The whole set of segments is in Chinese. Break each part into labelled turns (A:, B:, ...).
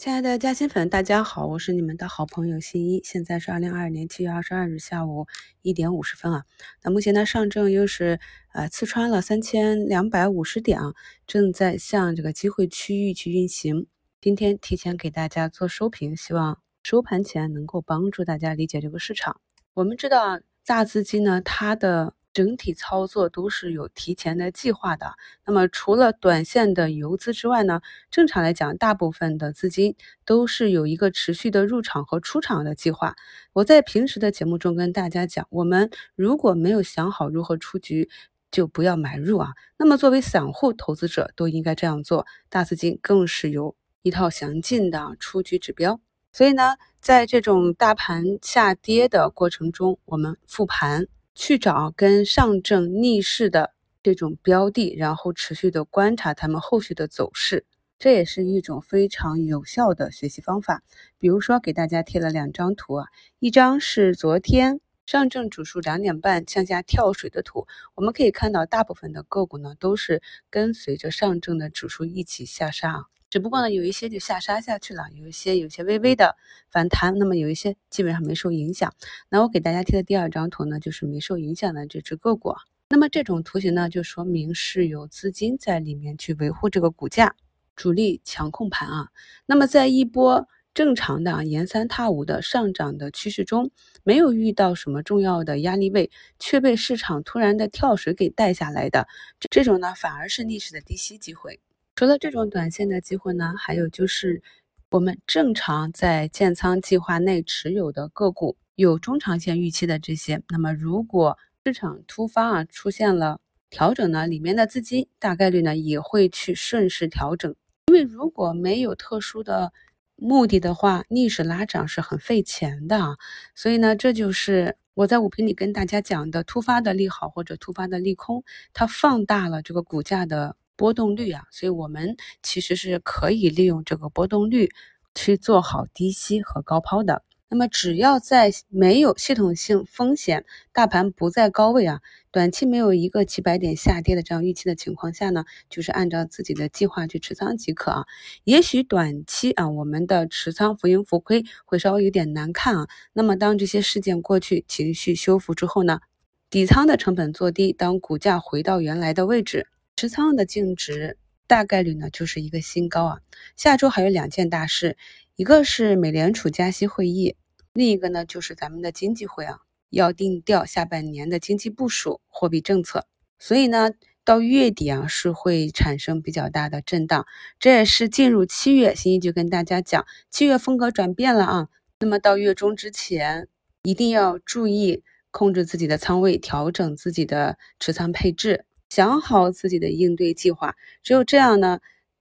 A: 亲爱的嘉兴粉，大家好，我是你们的好朋友新一。现在是二零二二年七月二十二日下午一点五十分啊。那目前呢，上证又是呃刺穿了三千两百五十点啊，正在向这个机会区域去运行。今天提前给大家做收评，希望收盘前能够帮助大家理解这个市场。我们知道啊，大资金呢，它的整体操作都是有提前的计划的。那么除了短线的游资之外呢，正常来讲，大部分的资金都是有一个持续的入场和出场的计划。我在平时的节目中跟大家讲，我们如果没有想好如何出局，就不要买入啊。那么作为散户投资者都应该这样做，大资金更是有一套详尽的出局指标。所以呢，在这种大盘下跌的过程中，我们复盘。去找跟上证逆势的这种标的，然后持续的观察他们后续的走势，这也是一种非常有效的学习方法。比如说，给大家贴了两张图啊，一张是昨天上证指数两点半向下跳水的图，我们可以看到大部分的个股呢都是跟随着上证的指数一起下杀啊。只不过呢，有一些就下杀下去了，有一些有些微微的反弹，那么有一些基本上没受影响。那我给大家贴的第二张图呢，就是没受影响的这只个股。那么这种图形呢，就说明是有资金在里面去维护这个股价，主力强控盘啊。那么在一波正常的沿三踏五的上涨的趋势中，没有遇到什么重要的压力位，却被市场突然的跳水给带下来的这种呢，反而是逆势的低吸机会。除了这种短线的机会呢，还有就是我们正常在建仓计划内持有的个股，有中长线预期的这些。那么如果市场突发啊出现了调整呢，里面的资金大概率呢也会去顺势调整。因为如果没有特殊的目的的话，逆势拉涨是很费钱的。所以呢，这就是我在五评里跟大家讲的突发的利好或者突发的利空，它放大了这个股价的。波动率啊，所以我们其实是可以利用这个波动率去做好低吸和高抛的。那么只要在没有系统性风险、大盘不在高位啊，短期没有一个几百点下跌的这样预期的情况下呢，就是按照自己的计划去持仓即可啊。也许短期啊，我们的持仓浮盈浮亏会稍微有点难看啊。那么当这些事件过去、情绪修复之后呢，底仓的成本做低，当股价回到原来的位置。持仓的净值大概率呢就是一个新高啊！下周还有两件大事，一个是美联储加息会议，另一个呢就是咱们的经济会啊，要定调下半年的经济部署、货币政策。所以呢，到月底啊是会产生比较大的震荡。这也是进入七月，新一就跟大家讲，七月风格转变了啊。那么到月中之前，一定要注意控制自己的仓位，调整自己的持仓配置。想好自己的应对计划，只有这样呢，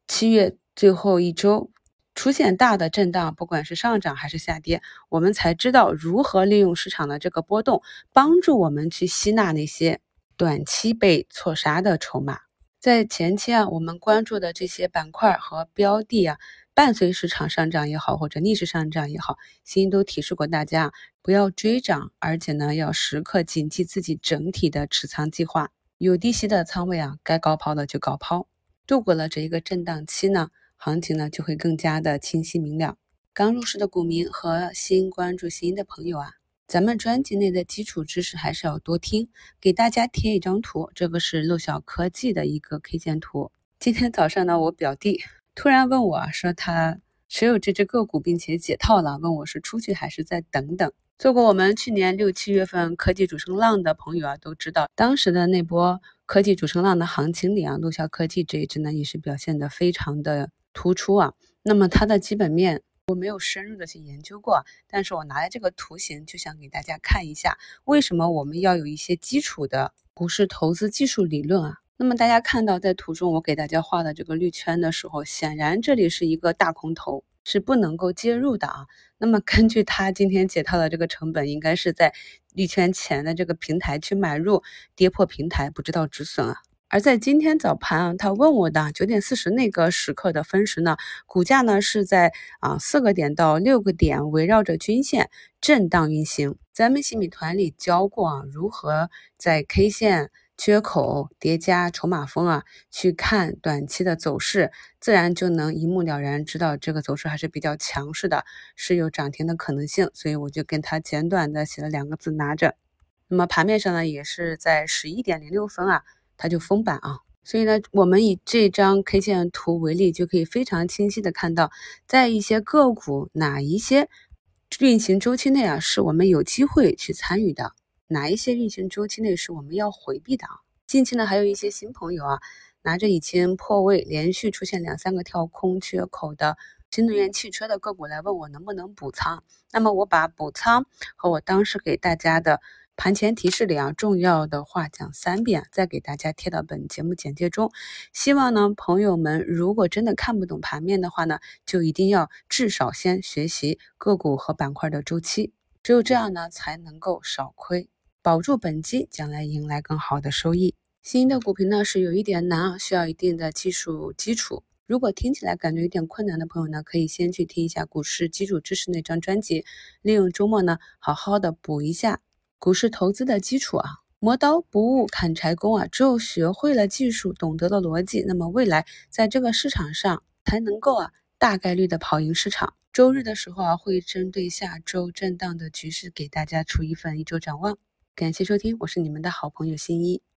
A: 七月最后一周出现大的震荡，不管是上涨还是下跌，我们才知道如何利用市场的这个波动，帮助我们去吸纳那些短期被错杀的筹码。在前期啊，我们关注的这些板块和标的啊，伴随市场上涨也好，或者逆势上涨也好，新都提示过大家不要追涨，而且呢，要时刻谨记自己整体的持仓计划。有低吸的仓位啊，该高抛的就高抛。度过了这一个震荡期呢，行情呢就会更加的清晰明了。刚入市的股民和新关注新的朋友啊，咱们专辑内的基础知识还是要多听。给大家贴一张图，这个是陆小科技的一个 K 线图。今天早上呢，我表弟突然问我说他持有这只个股并且解套了，问我是出去还是再等等。做过我们去年六七月份科技主升浪的朋友啊，都知道当时的那波科技主升浪的行情里啊，陆骁科技这一只呢也是表现的非常的突出啊。那么它的基本面我没有深入的去研究过，但是我拿来这个图形就想给大家看一下，为什么我们要有一些基础的股市投资技术理论啊？那么大家看到在图中我给大家画的这个绿圈的时候，显然这里是一个大空头。是不能够介入的啊。那么 根据他今天解套的这个成本，应该是在绿圈前的这个平台去买入，跌破平台不知道止损啊。而在今天早盘啊，他问我的九点四十那个时刻的分时呢，股价呢是在啊四个点到六个点围绕着均线震荡运行。咱们新米团里教过啊，如何在 K 线缺口叠加筹码峰啊，去看短期的走势，自然就能一目了然，知道这个走势还是比较强势的，是有涨停的可能性。所以我就跟他简短的写了两个字：拿着。那么盘面上呢，也是在十一点零六分啊，它就封板啊。所以呢，我们以这张 K 线图为例，就可以非常清晰的看到，在一些个股哪一些运行周期内啊，是我们有机会去参与的。哪一些运行周期内是我们要回避的啊？近期呢，还有一些新朋友啊，拿着已经破位、连续出现两三个跳空缺口的新能源汽车的个股来问我能不能补仓。那么我把补仓和我当时给大家的盘前提示里啊重要的话讲三遍，再给大家贴到本节目简介中。希望呢，朋友们如果真的看不懂盘面的话呢，就一定要至少先学习个股和板块的周期，只有这样呢，才能够少亏。保住本金，将来迎来更好的收益。新的股评呢是有一点难啊，需要一定的技术基础。如果听起来感觉有点困难的朋友呢，可以先去听一下股市基础知识那张专辑，利用周末呢好好的补一下股市投资的基础啊。磨刀不误砍柴工啊，只有学会了技术，懂得了逻辑，那么未来在这个市场上才能够啊大概率的跑赢市场。周日的时候啊，会针对下周震荡的局势给大家出一份一周展望。感谢收听，我是你们的好朋友新一。